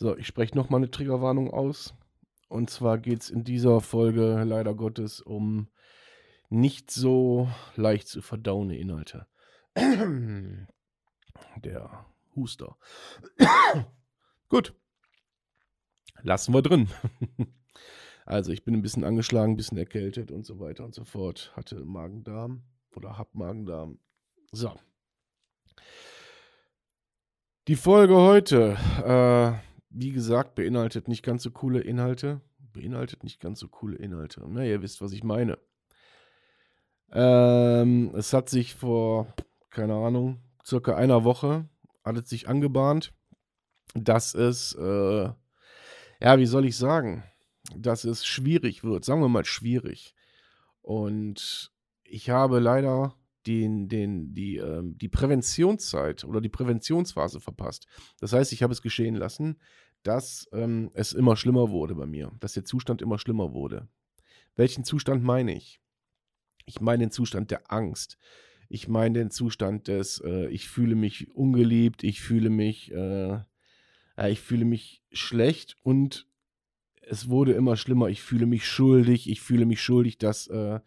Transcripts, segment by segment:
So, ich spreche nochmal eine Triggerwarnung aus. Und zwar geht es in dieser Folge leider Gottes um nicht so leicht zu verdauende Inhalte. Der Huster. Gut. Lassen wir drin. also, ich bin ein bisschen angeschlagen, ein bisschen erkältet und so weiter und so fort. Hatte Magen-Darm oder hab Magen-Darm. So. Die Folge heute. Äh, wie gesagt, beinhaltet nicht ganz so coole Inhalte. Beinhaltet nicht ganz so coole Inhalte. Na, ihr wisst, was ich meine. Ähm, es hat sich vor, keine Ahnung, circa einer Woche, hat es sich angebahnt, dass es, äh, ja, wie soll ich sagen, dass es schwierig wird. Sagen wir mal schwierig. Und ich habe leider den, den, die, ähm, die Präventionszeit oder die Präventionsphase verpasst. Das heißt, ich habe es geschehen lassen, dass ähm, es immer schlimmer wurde bei mir, dass der Zustand immer schlimmer wurde. Welchen Zustand meine ich? Ich meine den Zustand der Angst. Ich meine den Zustand des, äh, ich fühle mich ungeliebt, ich fühle mich, äh, äh, ich fühle mich schlecht und es wurde immer schlimmer. Ich fühle mich schuldig, ich fühle mich schuldig, dass äh,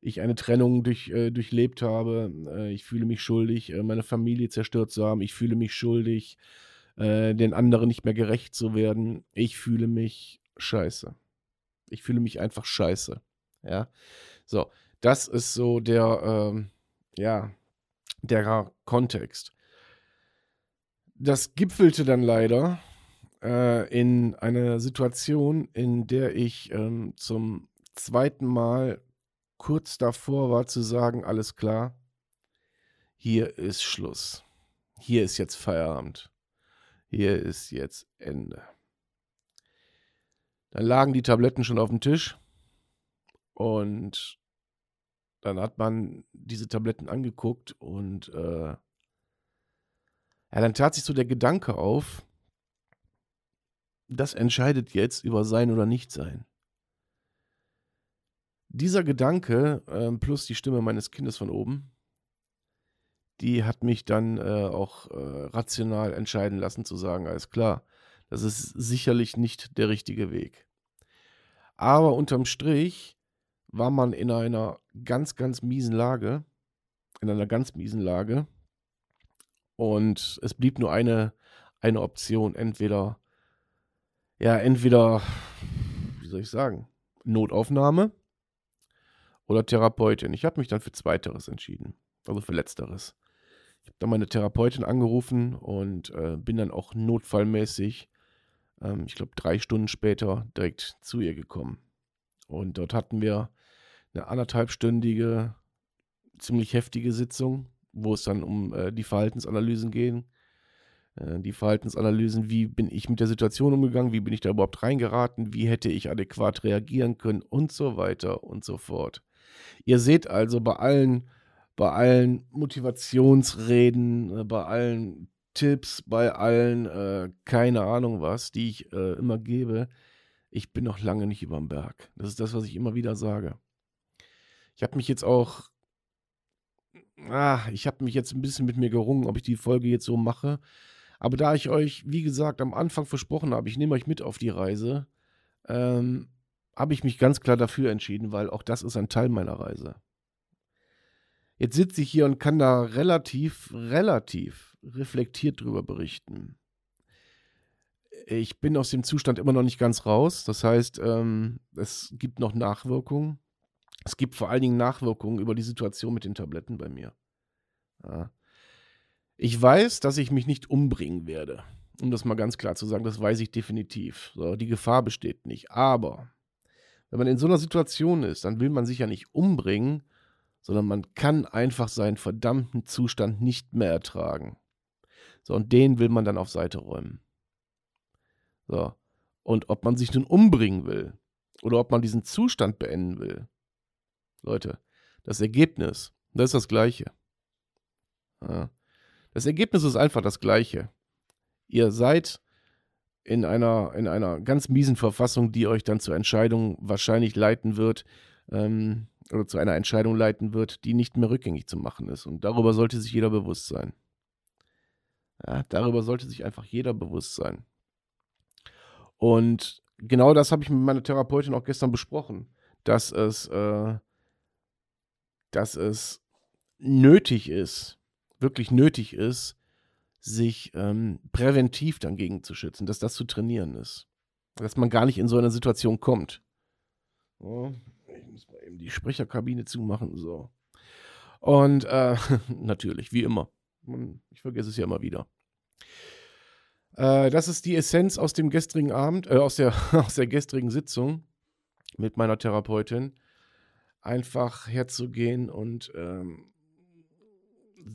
ich eine Trennung durch, äh, durchlebt habe. Äh, ich fühle mich schuldig, meine Familie zerstört zu haben. Ich fühle mich schuldig, äh, den anderen nicht mehr gerecht zu werden. Ich fühle mich scheiße. Ich fühle mich einfach scheiße. Ja. So, das ist so der, ähm, ja, der Kontext. Das gipfelte dann leider äh, in einer Situation, in der ich ähm, zum zweiten Mal kurz davor war zu sagen, alles klar, hier ist Schluss. Hier ist jetzt Feierabend. Hier ist jetzt Ende. Dann lagen die Tabletten schon auf dem Tisch und dann hat man diese Tabletten angeguckt und äh, ja, dann tat sich so der Gedanke auf, das entscheidet jetzt über sein oder nicht sein dieser Gedanke äh, plus die Stimme meines Kindes von oben, die hat mich dann äh, auch äh, rational entscheiden lassen zu sagen, alles klar, das ist sicherlich nicht der richtige Weg. Aber unterm Strich war man in einer ganz, ganz miesen Lage, in einer ganz miesen Lage. Und es blieb nur eine, eine Option, entweder, ja, entweder, wie soll ich sagen, Notaufnahme oder Therapeutin. Ich habe mich dann für Zweiteres entschieden, also für Letzteres. Ich habe dann meine Therapeutin angerufen und äh, bin dann auch notfallmäßig, ähm, ich glaube drei Stunden später, direkt zu ihr gekommen. Und dort hatten wir eine anderthalbstündige, ziemlich heftige Sitzung, wo es dann um äh, die Verhaltensanalysen ging. Äh, die Verhaltensanalysen, wie bin ich mit der Situation umgegangen, wie bin ich da überhaupt reingeraten, wie hätte ich adäquat reagieren können und so weiter und so fort. Ihr seht also bei allen, bei allen Motivationsreden, äh, bei allen Tipps, bei allen, äh, keine Ahnung was, die ich äh, immer gebe, ich bin noch lange nicht über dem Berg. Das ist das, was ich immer wieder sage. Ich habe mich jetzt auch, ah, ich habe mich jetzt ein bisschen mit mir gerungen, ob ich die Folge jetzt so mache. Aber da ich euch, wie gesagt, am Anfang versprochen habe, ich nehme euch mit auf die Reise, ähm, habe ich mich ganz klar dafür entschieden, weil auch das ist ein Teil meiner Reise. Jetzt sitze ich hier und kann da relativ, relativ reflektiert drüber berichten. Ich bin aus dem Zustand immer noch nicht ganz raus. Das heißt, ähm, es gibt noch Nachwirkungen. Es gibt vor allen Dingen Nachwirkungen über die Situation mit den Tabletten bei mir. Ja. Ich weiß, dass ich mich nicht umbringen werde. Um das mal ganz klar zu sagen, das weiß ich definitiv. So, die Gefahr besteht nicht. Aber wenn man in so einer Situation ist, dann will man sich ja nicht umbringen, sondern man kann einfach seinen verdammten Zustand nicht mehr ertragen. So, und den will man dann auf Seite räumen. So. Und ob man sich nun umbringen will oder ob man diesen Zustand beenden will. Leute, das Ergebnis, das ist das gleiche. Ja. Das Ergebnis ist einfach das gleiche. Ihr seid in einer, in einer ganz miesen Verfassung, die euch dann zur Entscheidung wahrscheinlich leiten wird, ähm, oder zu einer Entscheidung leiten wird, die nicht mehr rückgängig zu machen ist. Und darüber sollte sich jeder bewusst sein. Ja, darüber sollte sich einfach jeder bewusst sein. Und genau das habe ich mit meiner Therapeutin auch gestern besprochen, dass es, äh, dass es nötig ist, wirklich nötig ist, sich ähm, präventiv dagegen zu schützen, dass das zu trainieren ist. Dass man gar nicht in so eine Situation kommt. Mal eben die Sprecherkabine zumachen. So. Und äh, natürlich, wie immer. Ich vergesse es ja immer wieder. Äh, das ist die Essenz aus dem gestrigen Abend, äh, aus, der, aus der gestrigen Sitzung mit meiner Therapeutin. Einfach herzugehen und ähm,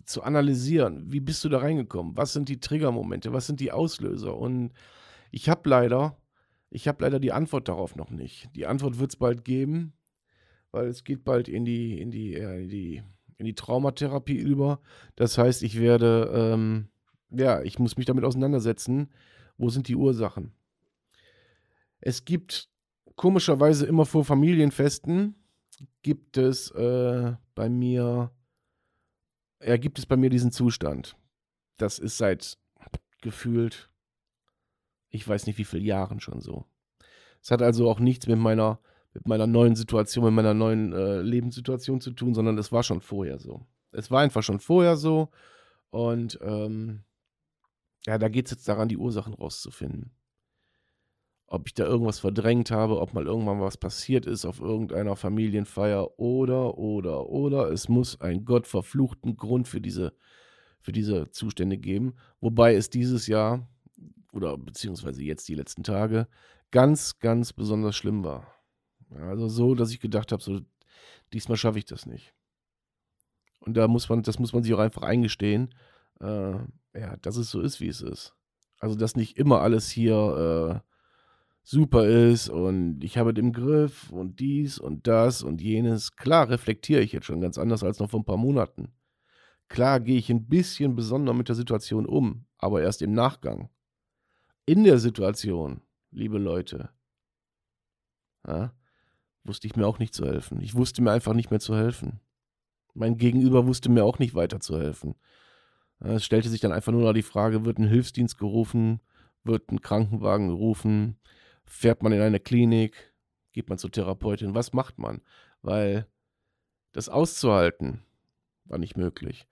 zu analysieren, wie bist du da reingekommen? Was sind die Triggermomente? Was sind die Auslöser? Und ich habe leider, ich habe leider die Antwort darauf noch nicht. Die Antwort wird es bald geben, weil es geht bald in die, in die, äh, in die, in die Traumatherapie über. Das heißt, ich werde, ähm, ja, ich muss mich damit auseinandersetzen, wo sind die Ursachen. Es gibt komischerweise immer vor Familienfesten, gibt es äh, bei mir ja, gibt es bei mir diesen Zustand. Das ist seit gefühlt, ich weiß nicht wie viele Jahren schon so. Es hat also auch nichts mit meiner, mit meiner neuen Situation, mit meiner neuen äh, Lebenssituation zu tun, sondern es war schon vorher so. Es war einfach schon vorher so und ähm, ja, da geht es jetzt daran, die Ursachen rauszufinden ob ich da irgendwas verdrängt habe, ob mal irgendwann was passiert ist auf irgendeiner Familienfeier oder, oder, oder. Es muss einen gottverfluchten Grund für diese, für diese Zustände geben. Wobei es dieses Jahr oder beziehungsweise jetzt die letzten Tage ganz, ganz besonders schlimm war. Also so, dass ich gedacht habe, so diesmal schaffe ich das nicht. Und da muss man, das muss man sich auch einfach eingestehen, äh, ja, dass es so ist, wie es ist. Also, dass nicht immer alles hier äh, super ist und ich habe den Griff und dies und das und jenes. Klar reflektiere ich jetzt schon ganz anders als noch vor ein paar Monaten. Klar gehe ich ein bisschen besonder mit der Situation um, aber erst im Nachgang. In der Situation, liebe Leute, ja, wusste ich mir auch nicht zu helfen. Ich wusste mir einfach nicht mehr zu helfen. Mein Gegenüber wusste mir auch nicht weiter zu helfen. Es stellte sich dann einfach nur noch die Frage, wird ein Hilfsdienst gerufen, wird ein Krankenwagen gerufen, Fährt man in eine Klinik? Geht man zur Therapeutin? Was macht man? Weil das auszuhalten war nicht möglich.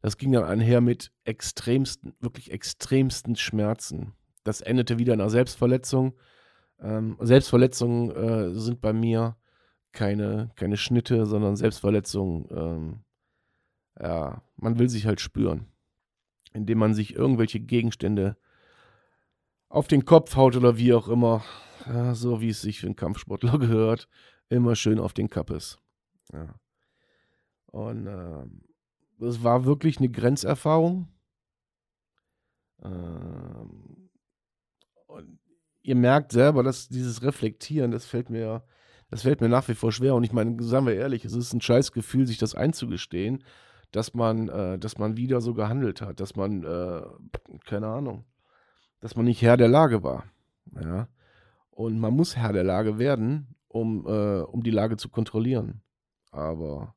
Das ging dann einher mit extremsten, wirklich extremsten Schmerzen. Das endete wieder in einer Selbstverletzung. Ähm, Selbstverletzungen äh, sind bei mir keine, keine Schnitte, sondern Selbstverletzungen. Ähm, ja, man will sich halt spüren, indem man sich irgendwelche Gegenstände auf den Kopf haut oder wie auch immer. Ja, so wie es sich für einen Kampfsportler gehört. Immer schön auf den Kappes. Ja. Und äh, es war wirklich eine Grenzerfahrung. Ähm, und ihr merkt selber, dass dieses Reflektieren, das fällt mir, das fällt mir nach wie vor schwer. Und ich meine, sagen wir ehrlich, es ist ein scheiß Gefühl, sich das einzugestehen, dass man, äh, dass man wieder so gehandelt hat, dass man, äh, keine Ahnung, dass man nicht Herr der Lage war. Ja. Und man muss Herr der Lage werden, um, äh, um die Lage zu kontrollieren. Aber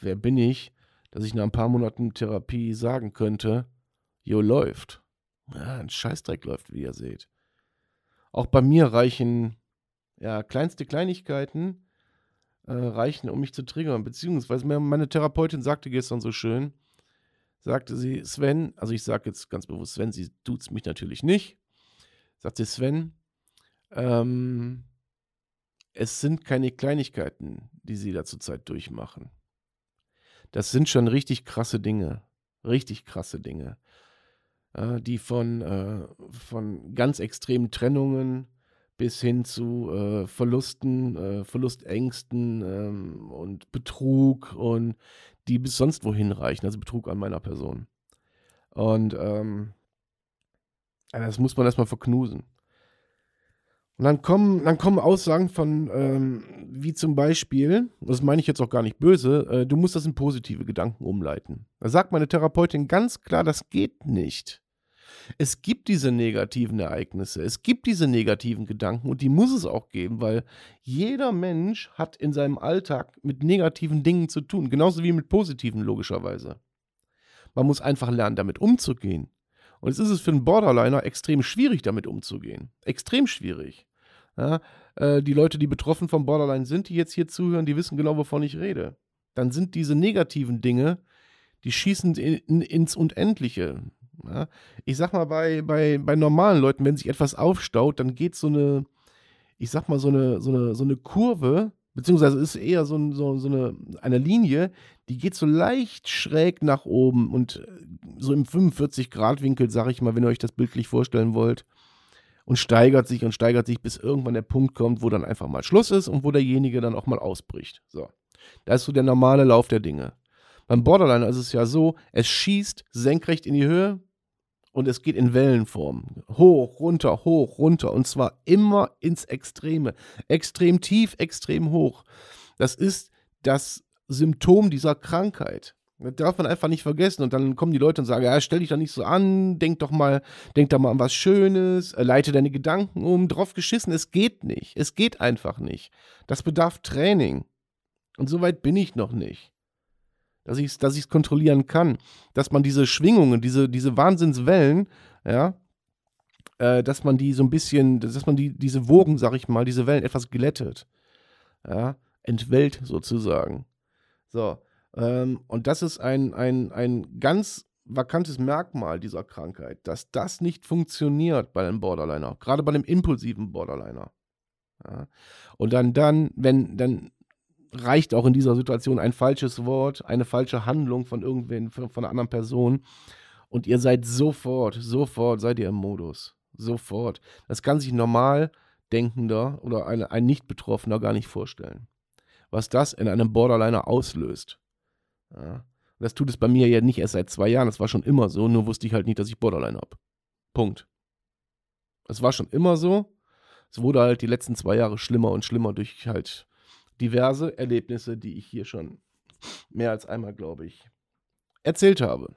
wer bin ich, dass ich nach ein paar Monaten Therapie sagen könnte, jo, läuft. Ja, ein Scheißdreck läuft, wie ihr seht. Auch bei mir reichen, ja, kleinste Kleinigkeiten äh, reichen, um mich zu triggern. Beziehungsweise meine Therapeutin sagte gestern so schön, sagte sie, Sven, also ich sage jetzt ganz bewusst Sven, sie es mich natürlich nicht, sagte Sven, ähm, es sind keine Kleinigkeiten, die sie da zurzeit durchmachen. Das sind schon richtig krasse Dinge, richtig krasse Dinge, äh, die von, äh, von ganz extremen Trennungen bis hin zu äh, Verlusten, äh, Verlustängsten ähm, und Betrug und die bis sonst wohin reichen, also Betrug an meiner Person. Und ähm, das muss man erstmal verknusen. Und dann kommen, dann kommen Aussagen von, ähm, wie zum Beispiel, das meine ich jetzt auch gar nicht böse, äh, du musst das in positive Gedanken umleiten. Da sagt meine Therapeutin ganz klar, das geht nicht. Es gibt diese negativen Ereignisse, es gibt diese negativen Gedanken und die muss es auch geben, weil jeder Mensch hat in seinem Alltag mit negativen Dingen zu tun, genauso wie mit positiven logischerweise. Man muss einfach lernen, damit umzugehen. Und jetzt ist es für einen Borderliner extrem schwierig, damit umzugehen. Extrem schwierig. Ja, äh, die Leute, die betroffen vom Borderline sind, die jetzt hier zuhören, die wissen genau, wovon ich rede. Dann sind diese negativen Dinge, die schießen in, in, ins Unendliche. Ja, ich sag mal, bei, bei, bei normalen Leuten, wenn sich etwas aufstaut, dann geht so eine, ich sag mal, so eine, so eine, so eine Kurve, beziehungsweise ist eher so, so, so eine, eine Linie, die geht so leicht schräg nach oben und so im 45-Grad-Winkel, sag ich mal, wenn ihr euch das bildlich vorstellen wollt und steigert sich und steigert sich, bis irgendwann der Punkt kommt, wo dann einfach mal Schluss ist und wo derjenige dann auch mal ausbricht. So. Das ist so der normale Lauf der Dinge. Beim Borderline ist es ja so, es schießt senkrecht in die Höhe und es geht in Wellenform. Hoch, runter, hoch, runter. Und zwar immer ins Extreme. Extrem tief, extrem hoch. Das ist das Symptom dieser Krankheit. Das darf man einfach nicht vergessen. Und dann kommen die Leute und sagen, ja, stell dich doch nicht so an, denk doch mal, denk doch mal an was Schönes, äh, leite deine Gedanken um, drauf geschissen. Es geht nicht. Es geht einfach nicht. Das bedarf Training. Und so weit bin ich noch nicht. Dass ich es dass kontrollieren kann. Dass man diese Schwingungen, diese, diese Wahnsinnswellen, ja, äh, dass man die so ein bisschen, dass man die, diese Wogen, sag ich mal, diese Wellen etwas glättet. Ja, entwellt sozusagen. So. Ähm, und das ist ein, ein, ein ganz vakantes Merkmal dieser Krankheit, dass das nicht funktioniert bei einem Borderliner, gerade bei einem impulsiven Borderliner. Ja. Und dann, dann, wenn, dann reicht auch in dieser Situation ein falsches Wort, eine falsche Handlung von irgendwen, von, von einer anderen Person und ihr seid sofort, sofort seid ihr im Modus. Sofort. Das kann sich normal Denkender oder eine, ein Nicht-Betroffener gar nicht vorstellen. Was das in einem Borderliner auslöst. Ja. Das tut es bei mir ja nicht erst seit zwei Jahren. Das war schon immer so, nur wusste ich halt nicht, dass ich Borderline habe. Punkt. Es war schon immer so. Es wurde halt die letzten zwei Jahre schlimmer und schlimmer durch halt diverse Erlebnisse, die ich hier schon mehr als einmal, glaube ich, erzählt habe.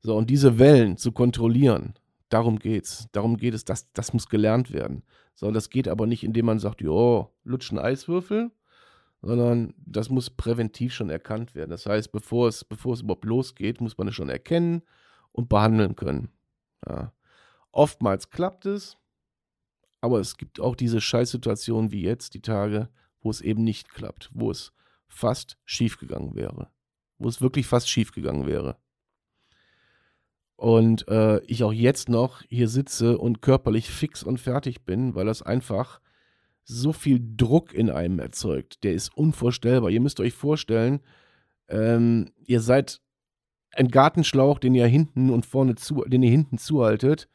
So, und diese Wellen zu kontrollieren, darum geht's. Darum geht es, das, das muss gelernt werden. So, das geht aber nicht, indem man sagt, jo, lutschen Eiswürfel, sondern das muss präventiv schon erkannt werden. Das heißt, bevor es, bevor es überhaupt losgeht, muss man es schon erkennen und behandeln können. Ja. Oftmals klappt es, aber es gibt auch diese Scheißsituationen wie jetzt, die Tage, wo es eben nicht klappt, wo es fast schiefgegangen wäre. Wo es wirklich fast schiefgegangen wäre. Und äh, ich auch jetzt noch hier sitze und körperlich fix und fertig bin, weil das einfach so viel Druck in einem erzeugt. Der ist unvorstellbar. Ihr müsst euch vorstellen, ähm, ihr seid ein Gartenschlauch, den ihr hinten und vorne zu, den ihr hinten zuhaltet.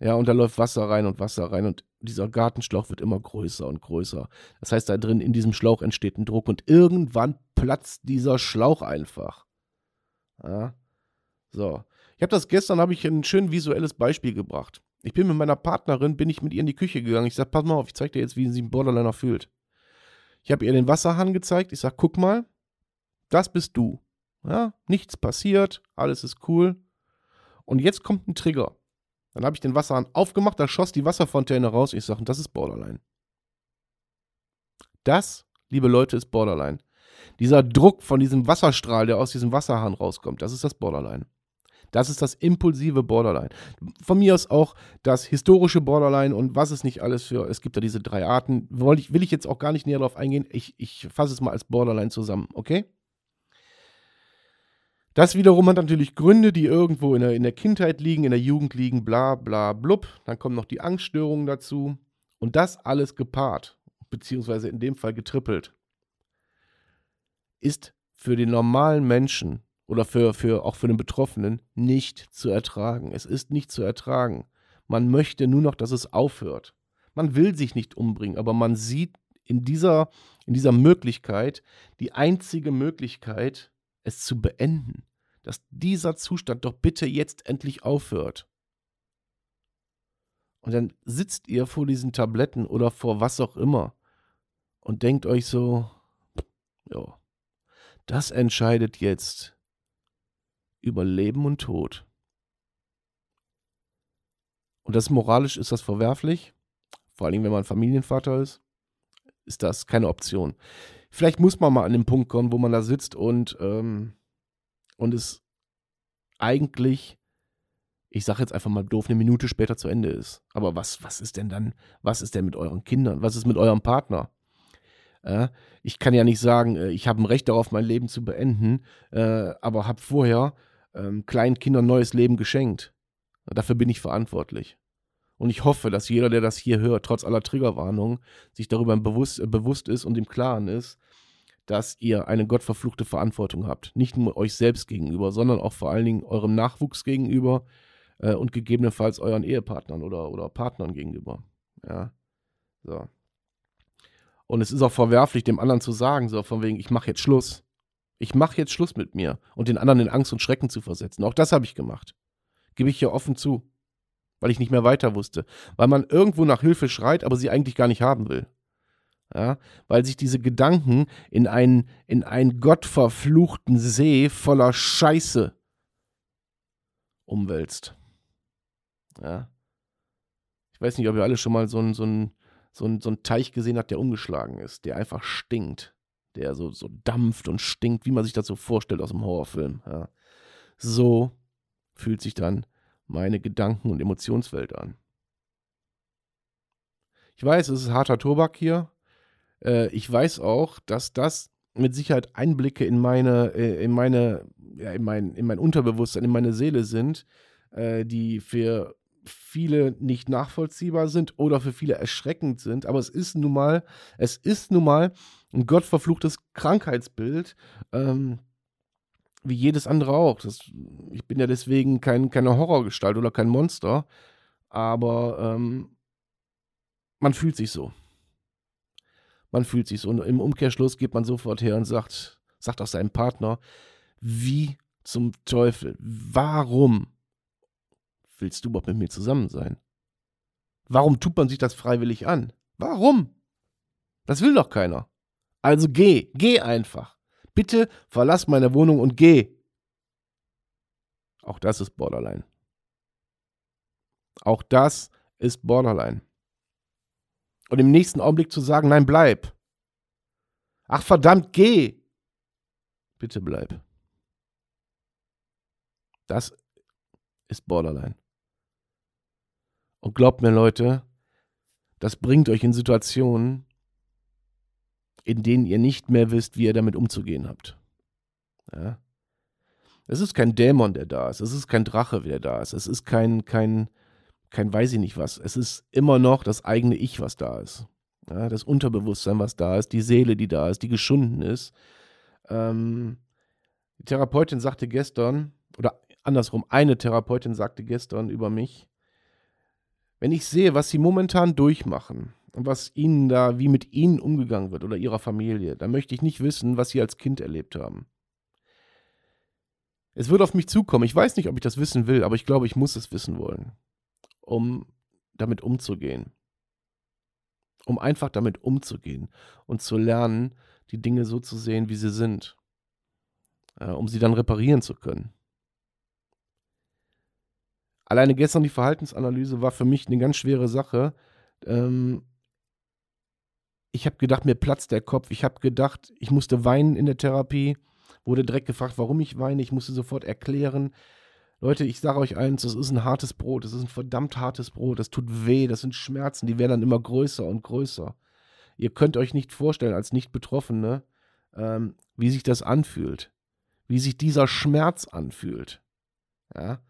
Ja, und da läuft Wasser rein und Wasser rein und dieser Gartenschlauch wird immer größer und größer. Das heißt, da drin in diesem Schlauch entsteht ein Druck und irgendwann platzt dieser Schlauch einfach. Ja. So. Ich habe das gestern, habe ich ein schön visuelles Beispiel gebracht. Ich bin mit meiner Partnerin, bin ich mit ihr in die Küche gegangen. Ich sage, pass mal auf, ich zeige dir jetzt, wie sie einen Borderliner fühlt. Ich habe ihr den Wasserhahn gezeigt. Ich sage, guck mal, das bist du. Ja, nichts passiert, alles ist cool. Und jetzt kommt ein Trigger. Dann habe ich den Wasserhahn aufgemacht, da schoss die Wasserfontäne raus. Ich sage, das ist Borderline. Das, liebe Leute, ist Borderline. Dieser Druck von diesem Wasserstrahl, der aus diesem Wasserhahn rauskommt, das ist das Borderline. Das ist das impulsive Borderline. Von mir aus auch das historische Borderline und was es nicht alles für. Es gibt da diese drei Arten. Will ich, will ich jetzt auch gar nicht näher darauf eingehen. Ich, ich fasse es mal als Borderline zusammen, okay? Das wiederum hat natürlich Gründe, die irgendwo in der, in der Kindheit liegen, in der Jugend liegen, bla bla blub. Dann kommen noch die Angststörungen dazu. Und das alles gepaart, beziehungsweise in dem Fall getrippelt, ist für den normalen Menschen oder für, für auch für den Betroffenen nicht zu ertragen. Es ist nicht zu ertragen. Man möchte nur noch, dass es aufhört. Man will sich nicht umbringen, aber man sieht in dieser, in dieser Möglichkeit die einzige Möglichkeit, es zu beenden. Dass dieser Zustand doch bitte jetzt endlich aufhört. Und dann sitzt ihr vor diesen Tabletten oder vor was auch immer und denkt euch so, ja, das entscheidet jetzt über Leben und Tod. Und das moralisch ist das verwerflich, vor allem wenn man Familienvater ist, ist das keine Option. Vielleicht muss man mal an den Punkt kommen, wo man da sitzt und, ähm, und es eigentlich ich sage jetzt einfach mal doof, eine Minute später zu Ende ist. Aber was, was ist denn dann, was ist denn mit euren Kindern? Was ist mit eurem Partner? Äh, ich kann ja nicht sagen, äh, ich habe ein Recht darauf, mein Leben zu beenden, äh, aber habe vorher ähm, kleinen Kindern neues Leben geschenkt. Dafür bin ich verantwortlich. Und ich hoffe, dass jeder, der das hier hört, trotz aller Triggerwarnungen, sich darüber bewusst, äh, bewusst ist und im Klaren ist, dass ihr eine gottverfluchte Verantwortung habt. Nicht nur euch selbst gegenüber, sondern auch vor allen Dingen eurem Nachwuchs gegenüber, äh, und gegebenenfalls euren Ehepartnern oder, oder Partnern gegenüber. Ja. So. Und es ist auch verwerflich, dem anderen zu sagen, so von wegen, ich mache jetzt Schluss. Ich mache jetzt Schluss mit mir und den anderen in Angst und Schrecken zu versetzen. Auch das habe ich gemacht. Gebe ich hier offen zu. Weil ich nicht mehr weiter wusste. Weil man irgendwo nach Hilfe schreit, aber sie eigentlich gar nicht haben will. Ja, weil sich diese Gedanken in einen, in einen gottverfluchten See voller Scheiße umwälzt. Ja. Ich weiß nicht, ob ihr alle schon mal so einen so so ein, so ein Teich gesehen habt, der umgeschlagen ist, der einfach stinkt. Der so, so dampft und stinkt, wie man sich das so vorstellt aus dem Horrorfilm. Ja. So fühlt sich dann meine Gedanken- und Emotionswelt an. Ich weiß, es ist harter Tobak hier. Äh, ich weiß auch, dass das mit Sicherheit Einblicke in meine, äh, in meine, ja, in mein, in mein Unterbewusstsein, in meine Seele sind, äh, die für viele nicht nachvollziehbar sind oder für viele erschreckend sind. Aber es ist nun mal, es ist nun mal ein gottverfluchtes Krankheitsbild, ähm, wie jedes andere auch. Das, ich bin ja deswegen kein, keine Horrorgestalt oder kein Monster, aber ähm, man fühlt sich so. Man fühlt sich so. Und im Umkehrschluss geht man sofort her und sagt, sagt auch seinem Partner, wie zum Teufel, warum willst du überhaupt mit mir zusammen sein? Warum tut man sich das freiwillig an? Warum? Das will doch keiner. Also geh, geh einfach. Bitte verlass meine Wohnung und geh. Auch das ist Borderline. Auch das ist Borderline. Und im nächsten Augenblick zu sagen, nein, bleib. Ach verdammt, geh. Bitte bleib. Das ist Borderline. Und glaubt mir, Leute, das bringt euch in Situationen, in denen ihr nicht mehr wisst, wie ihr damit umzugehen habt. Ja? Es ist kein Dämon, der da ist. Es ist kein Drache, der da ist. Es ist kein, kein, kein weiß ich nicht was. Es ist immer noch das eigene Ich, was da ist. Ja, das Unterbewusstsein, was da ist, die Seele, die da ist, die geschunden ist. Ähm, die Therapeutin sagte gestern, oder andersrum, eine Therapeutin sagte gestern über mich, wenn ich sehe, was sie momentan durchmachen und was ihnen da, wie mit ihnen umgegangen wird oder ihrer Familie, dann möchte ich nicht wissen, was sie als Kind erlebt haben. Es wird auf mich zukommen. Ich weiß nicht, ob ich das wissen will, aber ich glaube, ich muss es wissen wollen, um damit umzugehen. Um einfach damit umzugehen und zu lernen, die Dinge so zu sehen, wie sie sind, äh, um sie dann reparieren zu können. Alleine gestern die Verhaltensanalyse war für mich eine ganz schwere Sache. Ähm, ich habe gedacht, mir platzt der Kopf. Ich habe gedacht, ich musste weinen in der Therapie. Wurde direkt gefragt, warum ich weine. Ich musste sofort erklären. Leute, ich sage euch eins, das ist ein hartes Brot. Das ist ein verdammt hartes Brot. Das tut weh. Das sind Schmerzen. Die werden dann immer größer und größer. Ihr könnt euch nicht vorstellen, als Nicht-Betroffene, ähm, wie sich das anfühlt. Wie sich dieser Schmerz anfühlt. Ja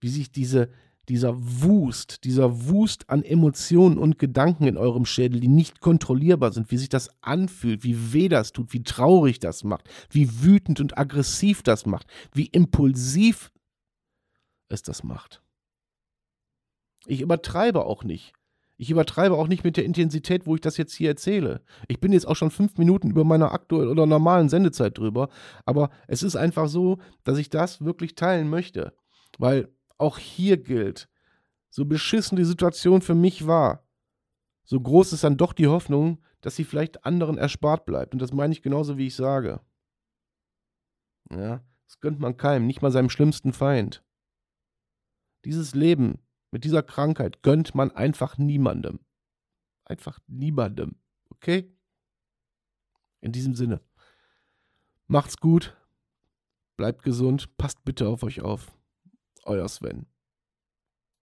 wie sich diese, dieser Wust, dieser Wust an Emotionen und Gedanken in eurem Schädel, die nicht kontrollierbar sind, wie sich das anfühlt, wie weh das tut, wie traurig das macht, wie wütend und aggressiv das macht, wie impulsiv es das macht. Ich übertreibe auch nicht. Ich übertreibe auch nicht mit der Intensität, wo ich das jetzt hier erzähle. Ich bin jetzt auch schon fünf Minuten über meiner aktuellen oder normalen Sendezeit drüber, aber es ist einfach so, dass ich das wirklich teilen möchte. Weil auch hier gilt, So beschissen die Situation für mich war, so groß ist dann doch die Hoffnung, dass sie vielleicht anderen erspart bleibt. Und das meine ich genauso, wie ich sage. Ja, das gönnt man keinem, nicht mal seinem schlimmsten Feind. Dieses Leben mit dieser Krankheit gönnt man einfach niemandem. Einfach niemandem. Okay? In diesem Sinne. Macht's gut. Bleibt gesund. Passt bitte auf euch auf. Euer Sven.